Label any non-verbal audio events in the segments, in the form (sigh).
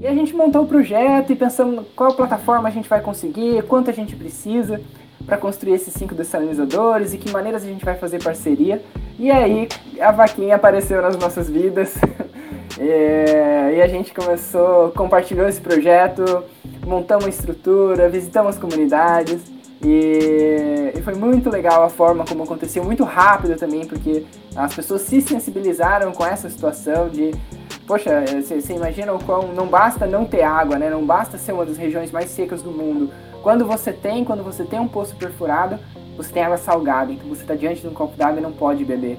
E a gente montou o projeto e pensamos qual plataforma a gente vai conseguir, quanto a gente precisa para construir esses cinco dessalinizadores e que maneiras a gente vai fazer parceria. E aí a vaquinha apareceu nas nossas vidas e, (laughs) e a gente começou, compartilhou esse projeto, montamos a estrutura, visitamos comunidades e, e, foi muito legal a forma como aconteceu, muito rápido também, porque as pessoas se sensibilizaram com essa situação de, poxa, você imagina o quão não basta não ter água, né? Não basta ser uma das regiões mais secas do mundo. Quando você tem, quando você tem um poço perfurado, você tem água salgada, então você está diante de um copo d'água e não pode beber.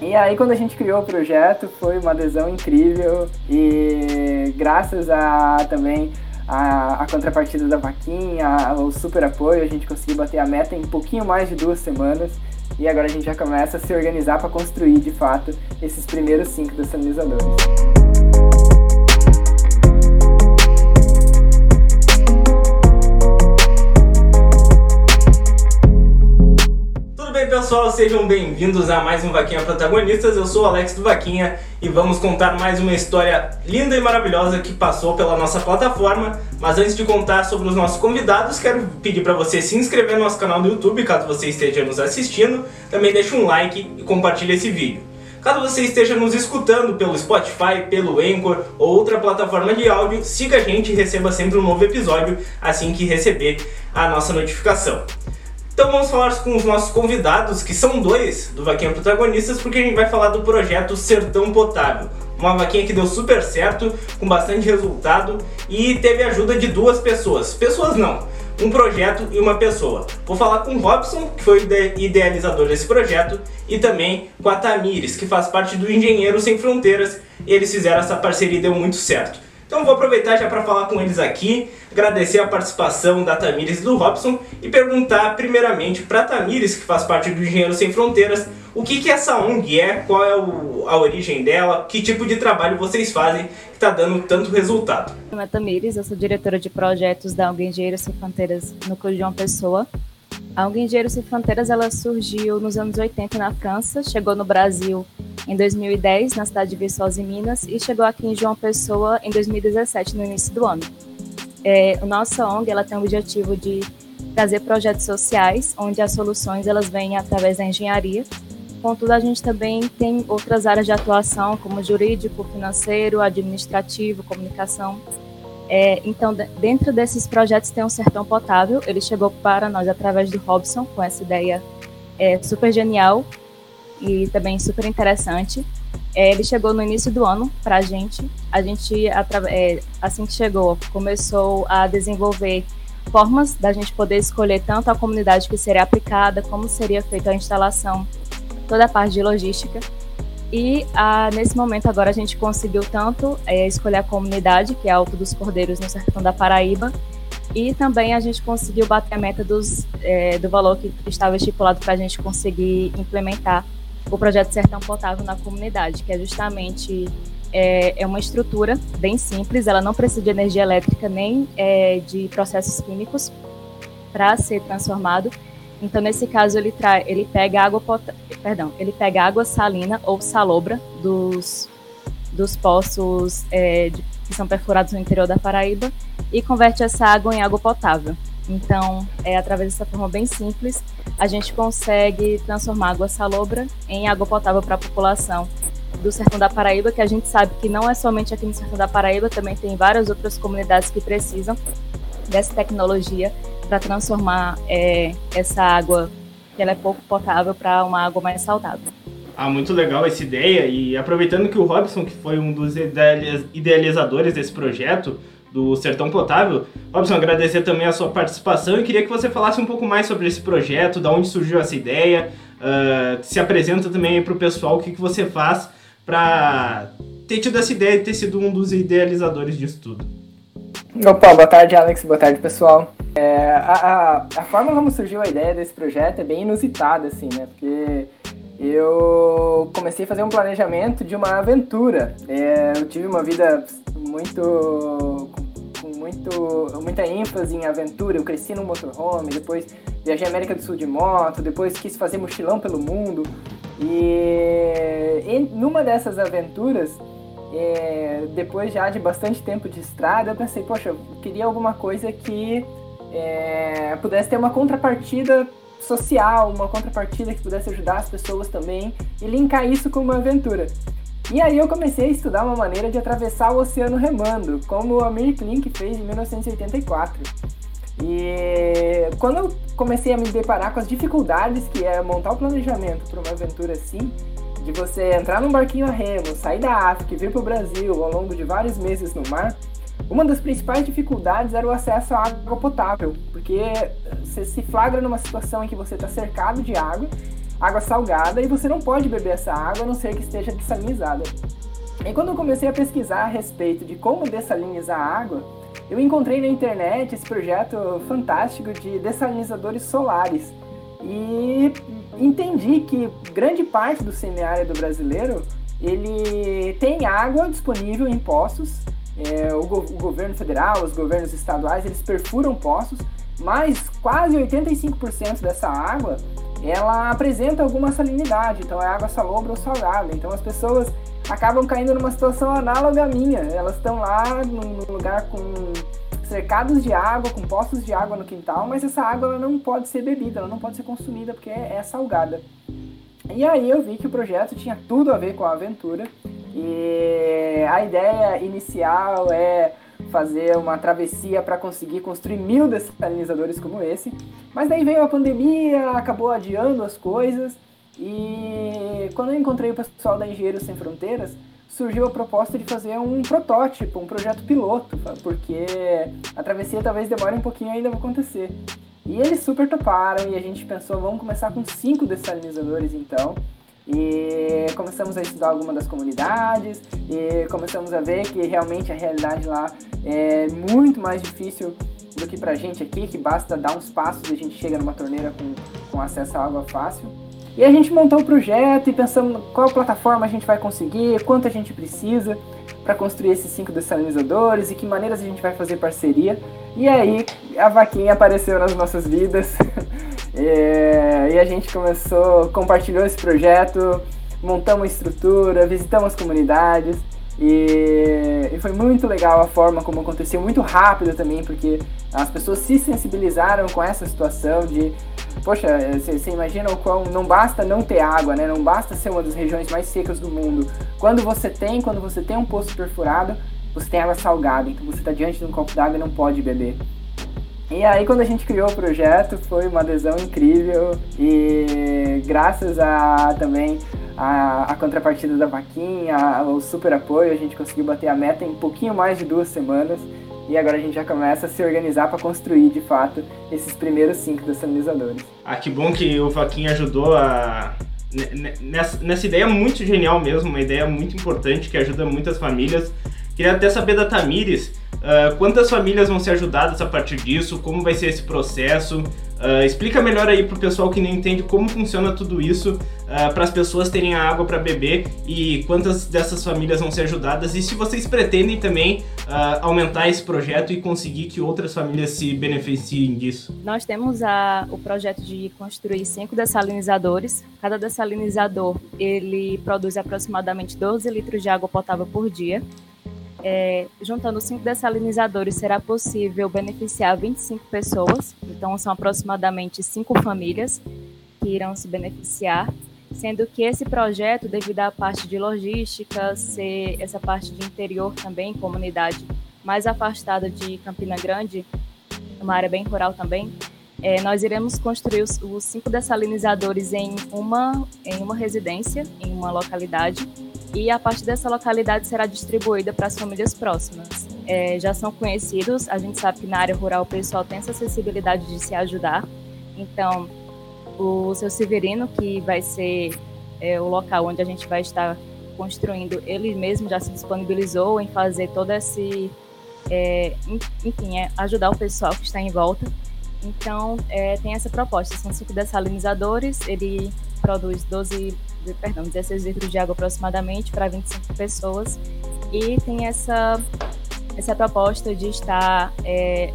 E aí quando a gente criou o projeto foi uma adesão incrível e graças a também a, a contrapartida da vaquinha, o super apoio, a gente conseguiu bater a meta em um pouquinho mais de duas semanas e agora a gente já começa a se organizar para construir de fato esses primeiros cinco dessalinizadores. pessoal, sejam bem-vindos a mais um Vaquinha Protagonistas. Eu sou o Alex do Vaquinha e vamos contar mais uma história linda e maravilhosa que passou pela nossa plataforma. Mas antes de contar sobre os nossos convidados, quero pedir para você se inscrever no nosso canal do YouTube, caso você esteja nos assistindo. Também deixe um like e compartilhe esse vídeo. Caso você esteja nos escutando pelo Spotify, pelo Anchor ou outra plataforma de áudio, siga a gente e receba sempre um novo episódio assim que receber a nossa notificação. Então vamos falar com os nossos convidados, que são dois do Vaquinha Protagonistas, porque a gente vai falar do projeto Sertão Potável. Uma vaquinha que deu super certo, com bastante resultado e teve ajuda de duas pessoas. Pessoas não, um projeto e uma pessoa. Vou falar com o Robson, que foi o idealizador desse projeto, e também com a Tamires, que faz parte do Engenheiros Sem Fronteiras. Eles fizeram essa parceria e deu muito certo. Então vou aproveitar já para falar com eles aqui, agradecer a participação da Tamires e do Robson e perguntar primeiramente para a Tamires, que faz parte do Engenheiro Sem Fronteiras, o que, que essa ONG é, qual é o, a origem dela, que tipo de trabalho vocês fazem que está dando tanto resultado. Meu nome é Tamires, eu sou diretora de projetos da ONG Engenheiro Sem Fronteiras no Clube uma Pessoa. A ONG Engenheiro Sem Fronteiras ela surgiu nos anos 80 na França, chegou no Brasil em 2010 na cidade de Viçosa, em Minas, e chegou aqui em João Pessoa em 2017, no início do ano. É, a nossa ONG ela tem o objetivo de trazer projetos sociais, onde as soluções elas vêm através da engenharia. Contudo, a gente também tem outras áreas de atuação, como jurídico, financeiro, administrativo, comunicação. É, então, dentro desses projetos tem um sertão potável. Ele chegou para nós através do Robson, com essa ideia é, super genial e também super interessante. É, ele chegou no início do ano para a gente. A gente, é, assim que chegou, começou a desenvolver formas da gente poder escolher tanto a comunidade que seria aplicada, como seria feita a instalação, toda a parte de logística. E ah, nesse momento agora a gente conseguiu tanto é, escolher a comunidade, que é Alto dos Cordeiros, no sertão da Paraíba, e também a gente conseguiu bater a meta dos, é, do valor que estava estipulado para a gente conseguir implementar o projeto Sertão Potável na comunidade, que é justamente é, é uma estrutura bem simples, ela não precisa de energia elétrica nem é, de processos químicos para ser transformado. Então, nesse caso, ele, tra ele pega água perdão, ele pega água salina ou salobra dos, dos poços é, de, que são perfurados no interior da Paraíba e converte essa água em água potável. Então, é através dessa forma bem simples, a gente consegue transformar água salobra em água potável para a população do sertão da Paraíba, que a gente sabe que não é somente aqui no sertão da Paraíba, também tem várias outras comunidades que precisam dessa tecnologia para transformar é, essa água que ela é pouco potável para uma água mais saudável. Ah, muito legal essa ideia e aproveitando que o Robson, que foi um dos idealizadores desse projeto, do Sertão Potável. Robson, agradecer também a sua participação e queria que você falasse um pouco mais sobre esse projeto, da onde surgiu essa ideia, uh, se apresenta também para o pessoal o que, que você faz para ter tido essa ideia e ter sido um dos idealizadores disso tudo. Opa, boa tarde, Alex. Boa tarde, pessoal. É, a, a, a, forma como surgiu a ideia desse projeto é bem inusitada, assim, né? Porque eu comecei a fazer um planejamento de uma aventura. É, eu tive uma vida muito muito, muita ênfase em aventura. Eu cresci no motorhome, depois viajei à América do Sul de moto, depois quis fazer mochilão pelo mundo. E, e numa dessas aventuras, é, depois já de bastante tempo de estrada, eu pensei, poxa, eu queria alguma coisa que é, pudesse ter uma contrapartida social, uma contrapartida que pudesse ajudar as pessoas também e linkar isso com uma aventura. E aí eu comecei a estudar uma maneira de atravessar o oceano remando, como o Amir Klink fez em 1984. E quando eu comecei a me deparar com as dificuldades que é montar o planejamento para uma aventura assim, de você entrar num barquinho a remo, sair da África e vir para o Brasil ao longo de vários meses no mar, uma das principais dificuldades era o acesso à água potável, porque você se flagra numa situação em que você está cercado de água água salgada e você não pode beber essa água a não ser que esteja dessalinizada. E quando eu comecei a pesquisar a respeito de como dessalinizar a água, eu encontrei na internet esse projeto fantástico de dessalinizadores solares e entendi que grande parte do semiárido brasileiro ele tem água disponível em poços. É, o, go o governo federal, os governos estaduais, eles perfuram poços, mas quase 85% dessa água ela apresenta alguma salinidade, então é água salobra ou salgada. Então as pessoas acabam caindo numa situação análoga à minha. Elas estão lá num lugar com cercados de água, com poços de água no quintal, mas essa água ela não pode ser bebida, ela não pode ser consumida porque é, é salgada. E aí eu vi que o projeto tinha tudo a ver com a aventura. E a ideia inicial é fazer uma travessia para conseguir construir mil dessalinizadores como esse. Mas daí veio a pandemia, acabou adiando as coisas. E quando eu encontrei o pessoal da Engenheiros Sem Fronteiras, surgiu a proposta de fazer um protótipo, um projeto piloto, porque a travessia talvez demore um pouquinho ainda a acontecer. E eles super toparam e a gente pensou, vamos começar com cinco dessalinizadores então. E começamos a estudar algumas das comunidades e começamos a ver que realmente a realidade lá é muito mais difícil do que pra gente aqui, que basta dar uns passos e a gente chega numa torneira com, com acesso à água fácil. E a gente montou o projeto e pensamos qual plataforma a gente vai conseguir, quanto a gente precisa para construir esses cinco dessalinizadores e que maneiras a gente vai fazer parceria. E aí a vaquinha apareceu nas nossas vidas. (laughs) É, e a gente começou, compartilhou esse projeto, montamos estrutura, visitamos comunidades e, e, foi muito legal a forma como aconteceu, muito rápido também, porque as pessoas se sensibilizaram com essa situação de, poxa, você imagina o quão não basta não ter água, né? Não basta ser uma das regiões mais secas do mundo. Quando você tem, quando você tem um poço perfurado, você tem água salgada, então você está diante de um copo d'água e não pode beber. E aí quando a gente criou o projeto foi uma adesão incrível e graças a também a, a contrapartida da vaquinha, o super apoio, a gente conseguiu bater a meta em pouquinho mais de duas semanas e agora a gente já começa a se organizar para construir de fato esses primeiros cinco dessalinizadores. Ah, que bom que o Vaquinha ajudou a nessa, nessa ideia muito genial mesmo, uma ideia muito importante que ajuda muitas famílias. Queria até saber da Tamires Uh, quantas famílias vão ser ajudadas a partir disso? Como vai ser esse processo? Uh, explica melhor aí pro pessoal que não entende como funciona tudo isso, uh, para as pessoas terem a água para beber e quantas dessas famílias vão ser ajudadas e se vocês pretendem também aumentar esse projeto e conseguir que outras famílias se beneficiem disso. Nós temos a, o projeto de construir cinco dessalinizadores. Cada dessalinizador ele produz aproximadamente 12 litros de água potável por dia é, juntando cinco dessalinizadores, será possível beneficiar 25 pessoas, então são aproximadamente cinco famílias que irão se beneficiar, sendo que esse projeto, devido à parte de logística, ser essa parte de interior também, comunidade mais afastada de Campina Grande, uma área bem rural também, é, nós iremos construir os, os, cinco dessalinizadores em uma, em uma residência, em uma localidade, e a parte dessa localidade será distribuída para as famílias próximas. É, já são conhecidos, a gente sabe que na área rural o pessoal tem essa acessibilidade de se ajudar, então o seu Severino, que vai ser é, o local onde a gente vai estar construindo, ele mesmo já se disponibilizou em fazer todo esse, é, enfim, é, ajudar o pessoal que está em volta. Então, é, tem essa proposta, são cinco dessalinizadores, ele produz 12 perdão, 16 litros de água aproximadamente para 25 pessoas. E tem essa, essa proposta de estar. É,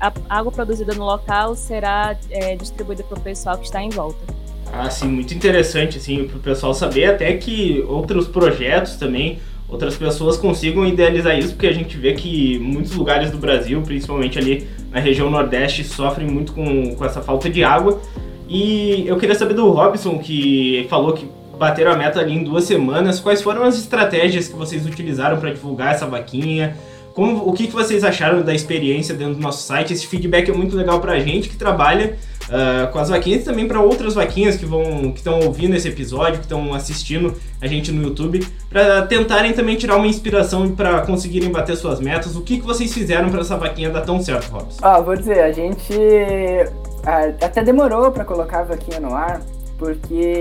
a água produzida no local será é, distribuída para o pessoal que está em volta. Ah, sim, muito interessante, assim, para o pessoal saber até que outros projetos também, outras pessoas consigam idealizar isso, porque a gente vê que muitos lugares do Brasil, principalmente ali na região Nordeste, sofrem muito com, com essa falta de água. E eu queria saber do Robson, que falou que bateram a meta ali em duas semanas. Quais foram as estratégias que vocês utilizaram para divulgar essa vaquinha? Como, o que, que vocês acharam da experiência dentro do nosso site? Esse feedback é muito legal para a gente que trabalha uh, com as vaquinhas e também para outras vaquinhas que vão que estão ouvindo esse episódio, que estão assistindo a gente no YouTube, para tentarem também tirar uma inspiração para conseguirem bater suas metas. O que, que vocês fizeram para essa vaquinha dar tão certo, Robson? Ah, vou dizer, a gente até demorou para colocar a vaquinha no ar, porque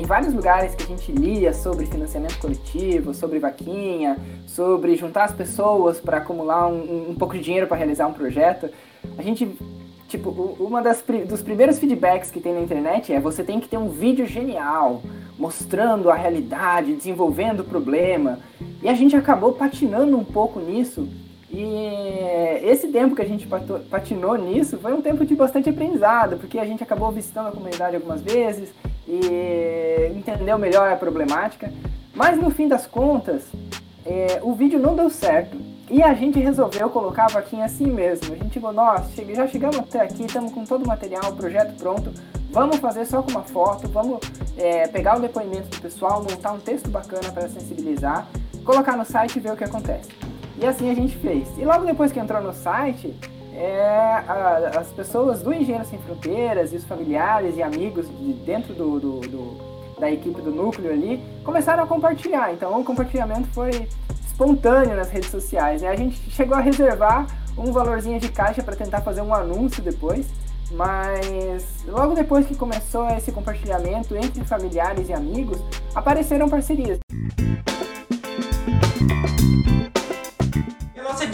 em vários lugares que a gente lia sobre financiamento coletivo, sobre vaquinha, sobre juntar as pessoas para acumular um, um, pouco de dinheiro para realizar um projeto, a gente tipo uma das dos primeiros feedbacks que tem na internet é você tem que ter um vídeo genial mostrando a realidade, desenvolvendo o problema. E a gente acabou patinando um pouco nisso e esse tempo que a gente patinou nisso foi um tempo de bastante aprendizado, porque a gente acabou visitando a comunidade algumas vezes e entendeu melhor a problemática. Mas no fim das contas, é, o vídeo não deu certo. E a gente resolveu colocar a vaquinha assim mesmo. A gente falou, nossa, já chegamos até aqui, estamos com todo o material, o projeto pronto. Vamos fazer só com uma foto, vamos é, pegar o depoimento do pessoal, montar um texto bacana para sensibilizar, colocar no site e ver o que acontece. E assim a gente fez. E logo depois que entrou no site, é, a, as pessoas do Engenheiro Sem Fronteiras e os familiares e amigos de dentro do, do, do, da equipe do núcleo ali começaram a compartilhar. Então o compartilhamento foi espontâneo nas redes sociais. E a gente chegou a reservar um valorzinho de caixa para tentar fazer um anúncio depois. Mas logo depois que começou esse compartilhamento entre familiares e amigos, apareceram parcerias.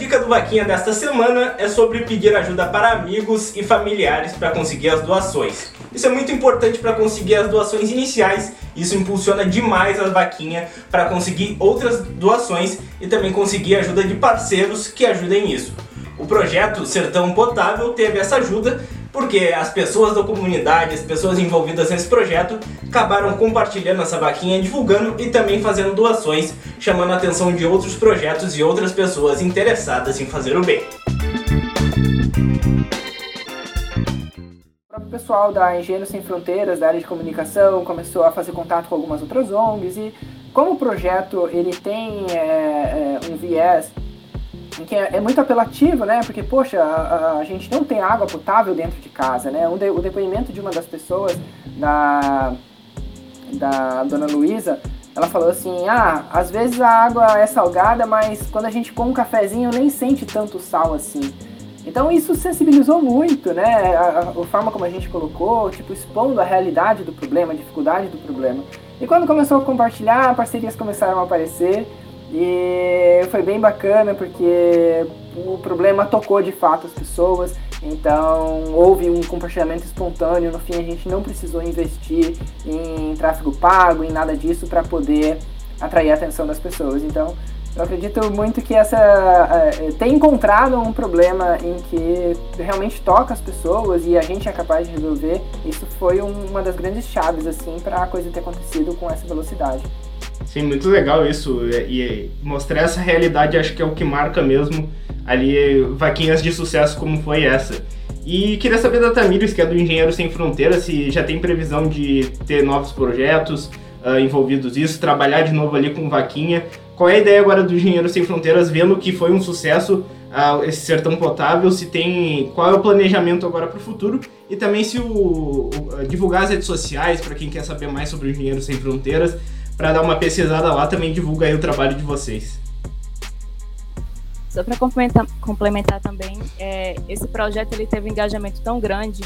Dica do Vaquinha desta semana é sobre pedir ajuda para amigos e familiares para conseguir as doações. Isso é muito importante para conseguir as doações iniciais, isso impulsiona demais a Vaquinha para conseguir outras doações e também conseguir ajuda de parceiros que ajudem nisso. O projeto Sertão Potável teve essa ajuda porque as pessoas da comunidade, as pessoas envolvidas nesse projeto, acabaram compartilhando essa vaquinha, divulgando e também fazendo doações, chamando a atenção de outros projetos e outras pessoas interessadas em fazer o bem. O pessoal da Engenheiros Sem Fronteiras, da área de comunicação, começou a fazer contato com algumas outras ONGs e como o projeto ele tem é, um viés que é, é, muito apelativo, né? Porque, poxa, a, a, gente não tem água potável dentro de casa, né? De, o depoimento de uma das pessoas, da, da dona Luísa, ela falou assim, ah, às vezes a água é salgada, mas quando a gente come um cafezinho nem sente tanto sal assim. Então isso sensibilizou muito, né? A, a, a, forma como a gente colocou, tipo, expondo a realidade do problema, a dificuldade do problema. E quando começou a compartilhar, parcerias começaram a aparecer. E foi bem bacana porque o problema tocou de fato as pessoas, então houve um compartilhamento espontâneo. No fim, a gente não precisou investir em tráfego pago, em nada disso, para poder atrair a atenção das pessoas. Então, eu acredito muito que essa uh, ter encontrado um problema em que realmente toca as pessoas e a gente é capaz de resolver, isso foi um, uma das grandes chaves assim para a coisa ter acontecido com essa velocidade. Sim, muito legal isso. E, mostrar essa realidade acho que é o que marca mesmo ali vaquinhas de sucesso como foi essa. E queria saber da Tamires, que é do Engenheiro Sem Fronteiras, se já tem previsão de ter novos projetos uh, envolvidos nisso, trabalhar de novo ali com vaquinha. Qual é a ideia agora do Engenheiro Sem Fronteiras, vendo que foi um sucesso uh, esse sertão potável, se tem qual é o planejamento agora para o futuro e também se o, o divulgar as redes sociais para quem quer saber mais sobre o Engenheiro Sem Fronteiras, para dar uma pesquisada lá, também divulga aí o trabalho de vocês. Só para complementar, complementar, também, é, esse projeto ele teve um engajamento tão grande,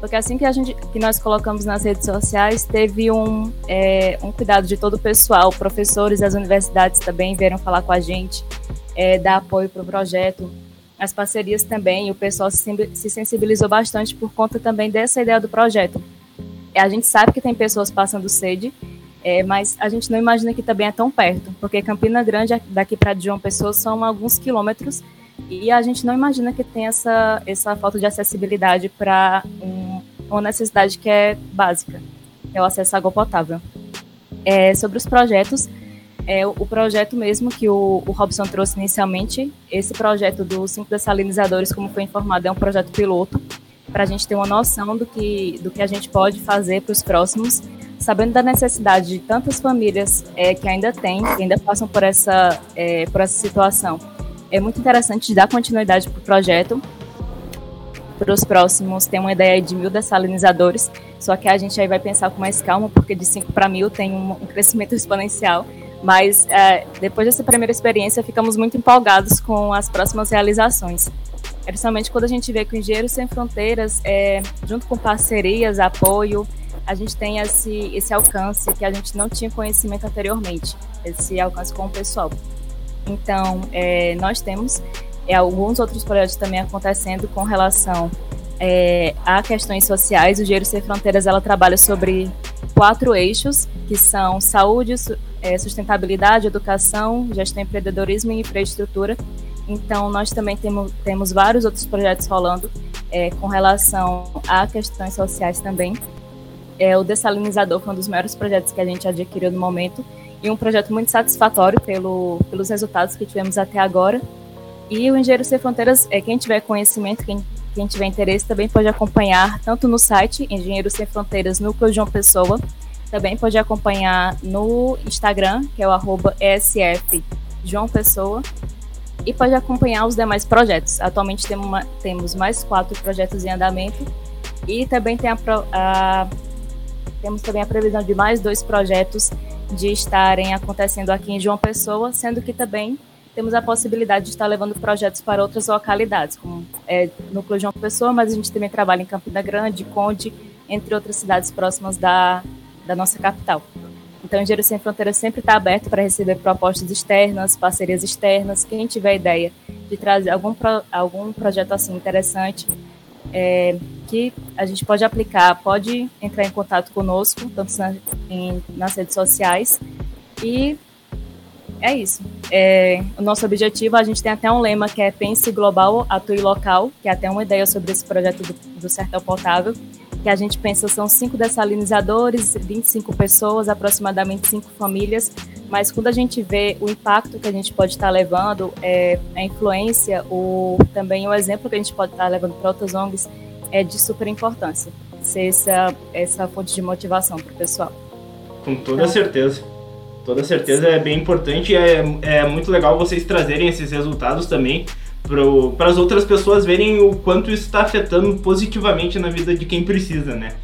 porque assim que, a gente, que nós colocamos nas redes sociais, teve um, é, um cuidado de todo o pessoal, professores das universidades também vieram falar com a gente, é, dar apoio para o projeto, as parcerias também, o pessoal se sensibilizou bastante por conta também dessa ideia do projeto. A gente sabe que tem pessoas passando sede, é, mas a gente não imagina que também é tão perto, porque Campina Grande, daqui para João Pessoa, são alguns quilômetros, e a gente não imagina que tem essa, essa falta de acessibilidade para um, uma necessidade que é básica, é o acesso à água potável. É, sobre os projetos, é o projeto mesmo que o, o Robson trouxe inicialmente. Esse projeto dos cinco dessalinizadores, como foi informado, é um projeto piloto para a gente ter uma noção do que, do que a gente pode fazer para os próximos, sabendo da necessidade de tantas famílias é, que ainda têm, que ainda passam por essa, é, por essa situação. É muito interessante dar continuidade para o projeto. Para os próximos, tem uma ideia de mil dessalinizadores, só que a gente aí vai pensar com mais calma, porque de 5 para mil tem um, um crescimento (laughs) exponencial. Mas é, depois dessa primeira experiência, ficamos muito empolgados com as próximas realizações. Principalmente quando a gente vê que o Engenheiro Sem Fronteiras, é, junto com parcerias, apoio, a gente tem esse, esse alcance que a gente não tinha conhecimento anteriormente, esse alcance com o pessoal. Então, é, nós temos é, alguns outros projetos também acontecendo com relação é, a questões sociais. O Engenheiro Sem Fronteiras ela trabalha sobre quatro eixos, que são saúde, é, sustentabilidade, educação, gestão, empreendedorismo e infraestrutura. Então, nós também temos, temos vários outros projetos rolando é, com relação a questões sociais também. É, o Dessalinizador foi um dos maiores projetos que a gente adquiriu no momento e um projeto muito satisfatório pelo, pelos resultados que tivemos até agora. E o Engenheiro Sem Fronteiras, é, quem tiver conhecimento, quem, quem tiver interesse, também pode acompanhar tanto no site Engenheiro Sem Fronteiras Núcleo João Pessoa, também pode acompanhar no Instagram, que é o ESF João Pessoa, e pode acompanhar os demais projetos. Atualmente temos, uma, temos mais quatro projetos em andamento e também tem a, a, temos também a previsão de mais dois projetos de estarem acontecendo aqui em João Pessoa, sendo que também temos a possibilidade de estar levando projetos para outras localidades, como é, Núcleo João Pessoa, mas a gente também trabalha em Campina Grande, Conde, entre outras cidades próximas da, da nossa capital. Então, Engenheiro Sem Fronteiras sempre está aberto para receber propostas externas, parcerias externas. Quem tiver ideia de trazer algum, pro, algum projeto assim interessante é, que a gente pode aplicar, pode entrar em contato conosco, tanto na, em, nas redes sociais. E é isso. É, o nosso objetivo, a gente tem até um lema que é Pense Global, Atue Local, que é até uma ideia sobre esse projeto do, do Sertão Potável, que a gente pensa são cinco dessalinizadores, 25 pessoas, aproximadamente cinco famílias, mas quando a gente vê o impacto que a gente pode estar levando, é, a influência, o, também o exemplo que a gente pode estar levando para outras ONGs é de super importância, ser essa, essa fonte de motivação para o pessoal. Com toda então, certeza. Toda certeza é bem importante e é, é muito legal vocês trazerem esses resultados também para as outras pessoas verem o quanto isso está afetando positivamente na vida de quem precisa, né?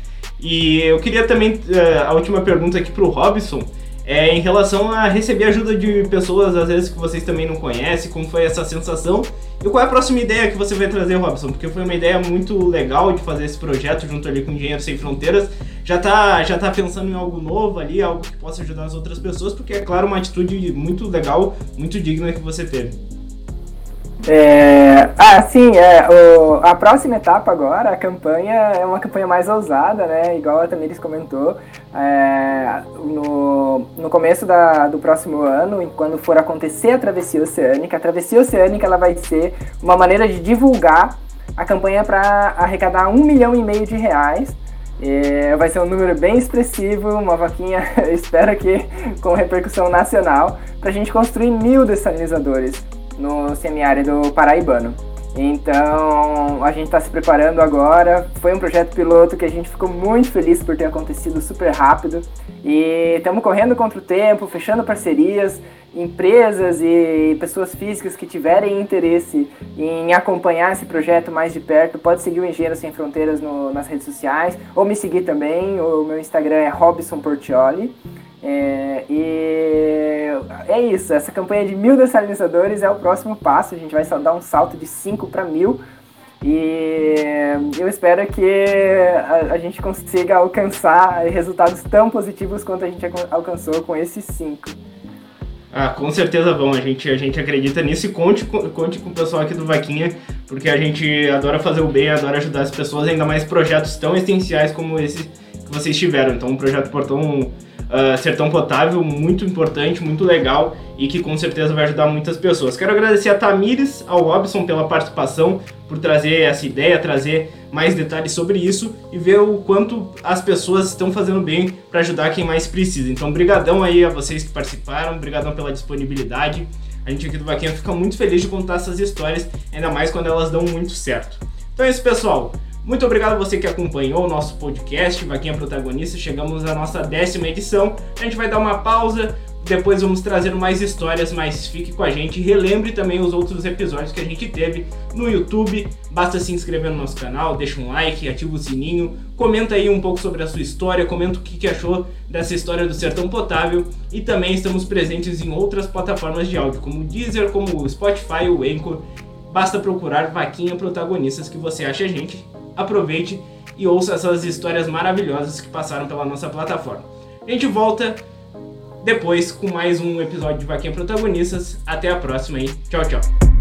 E eu queria também, eh, a última pergunta aqui para o Robson, é em relação a receber ajuda de pessoas, às vezes, que vocês também não conhecem, como foi essa sensação e qual é a próxima ideia que você vai trazer, Robson? Porque foi uma ideia muito legal de fazer esse projeto junto ali com o Engenheiro Sem Fronteiras. Já tá, já tá pensando em algo novo ali, algo que possa ajudar as outras pessoas, porque é claro, uma atitude muito legal, muito digna que você teve. É, ah, sim, é, o, a próxima etapa agora, a campanha, é uma campanha mais ousada, né? Igual a Tamires comentou. É, no, no começo da, do próximo ano, quando for acontecer a travessia oceânica, a travessia oceânica ela vai ser uma maneira de divulgar a campanha para arrecadar um milhão e meio de reais. É, vai ser um número bem expressivo, uma vaquinha, (laughs) espero que com repercussão nacional, para a gente construir mil dessalinizadores no semiárido paraibano. Então, a gente está se preparando agora. Foi um projeto piloto que a gente ficou muito feliz por ter acontecido super rápido. E estamos correndo contra o tempo, fechando parcerias, empresas e pessoas físicas que tiverem interesse em acompanhar esse projeto mais de perto, pode seguir o Engenheiro Sem Fronteiras no, nas redes sociais ou me seguir também. O meu Instagram é Robson Portioli. É, e é isso, essa campanha de mil dessalinizadores é o próximo passo. A gente vai dar um salto de 5 para mil. E eu espero que a, a, gente consiga alcançar resultados tão positivos quanto a gente alcançou com esses 5. Ah, com certeza vão. A gente, a gente acredita nisso e conte, conte com o pessoal aqui do Vaquinha, porque a gente adora fazer o bem, adora ajudar as pessoas, ainda mais projetos tão essenciais como esse que vocês tiveram. Então, o Projeto Portão uh, Sertão Potável, muito importante, muito legal e que com certeza vai ajudar muitas pessoas. Quero agradecer a Tamires, ao Robson pela participação, por trazer essa ideia, trazer mais detalhes sobre isso e ver o quanto as pessoas estão fazendo bem para ajudar quem mais precisa. Então, brigadão aí a vocês que participaram, brigadão pela disponibilidade. A gente aqui do Vaquinha fica muito feliz de contar essas histórias, ainda mais quando elas dão muito certo. Então é isso, pessoal. Muito obrigado a você que acompanhou o nosso podcast, Vaquinha Protagonista. Chegamos à nossa décima edição. A gente vai dar uma pausa, depois vamos trazer mais histórias, mas fique com a gente. Relembre também os outros episódios que a gente teve no YouTube. Basta se inscrever no nosso canal, deixa um like, ativa o sininho, comenta aí um pouco sobre a sua história, comenta o que achou dessa história do Sertão Potável. E também estamos presentes em outras plataformas de áudio, como o Deezer, como o Spotify, o Anchor. Basta procurar Vaquinha Protagonistas que você acha a gente aproveite e ouça essas histórias maravilhosas que passaram pela nossa plataforma. A gente volta depois com mais um episódio de Vaquinha Protagonistas. Até a próxima aí. Tchau, tchau.